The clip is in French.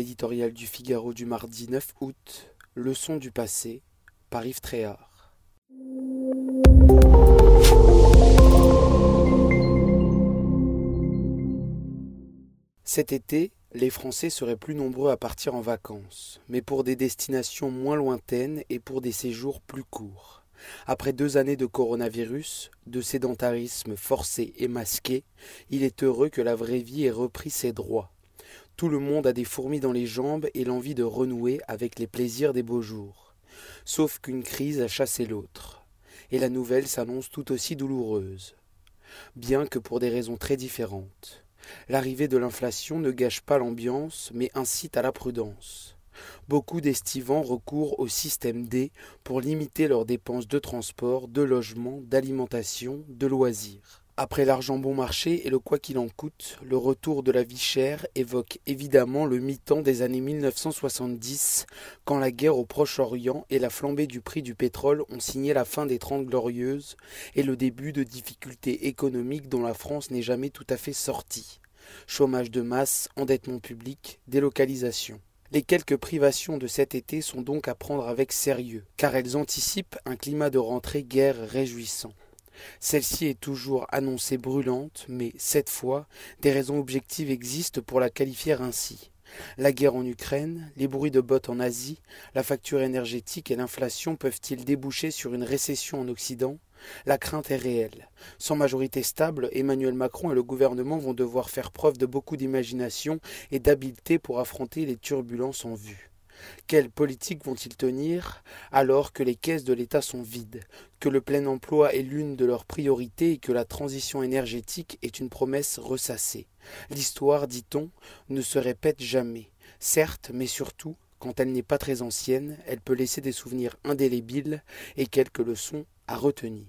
L'éditorial du Figaro du mardi 9 août, Leçon du passé, par Yves Tréhard. Cet été, les Français seraient plus nombreux à partir en vacances, mais pour des destinations moins lointaines et pour des séjours plus courts. Après deux années de coronavirus, de sédentarisme forcé et masqué, il est heureux que la vraie vie ait repris ses droits. Tout le monde a des fourmis dans les jambes et l'envie de renouer avec les plaisirs des beaux jours. Sauf qu'une crise a chassé l'autre. Et la nouvelle s'annonce tout aussi douloureuse. Bien que pour des raisons très différentes. L'arrivée de l'inflation ne gâche pas l'ambiance, mais incite à la prudence. Beaucoup d'estivants recourent au système D pour limiter leurs dépenses de transport, de logement, d'alimentation, de loisirs. Après l'argent bon marché et le quoi qu'il en coûte, le retour de la vie chère évoque évidemment le mi-temps des années 1970, quand la guerre au Proche-Orient et la flambée du prix du pétrole ont signé la fin des Trente Glorieuses et le début de difficultés économiques dont la France n'est jamais tout à fait sortie. Chômage de masse, endettement public, délocalisation. Les quelques privations de cet été sont donc à prendre avec sérieux, car elles anticipent un climat de rentrée guère réjouissant. Celle-ci est toujours annoncée brûlante, mais cette fois, des raisons objectives existent pour la qualifier ainsi. La guerre en Ukraine, les bruits de bottes en Asie, la facture énergétique et l'inflation peuvent-ils déboucher sur une récession en Occident? La crainte est réelle. Sans majorité stable, Emmanuel Macron et le gouvernement vont devoir faire preuve de beaucoup d'imagination et d'habileté pour affronter les turbulences en vue. Quelle politique vont-ils tenir alors que les caisses de l'État sont vides, que le plein emploi est l'une de leurs priorités et que la transition énergétique est une promesse ressassée? L'histoire, dit-on, ne se répète jamais. Certes, mais surtout, quand elle n'est pas très ancienne, elle peut laisser des souvenirs indélébiles et quelques leçons à retenir.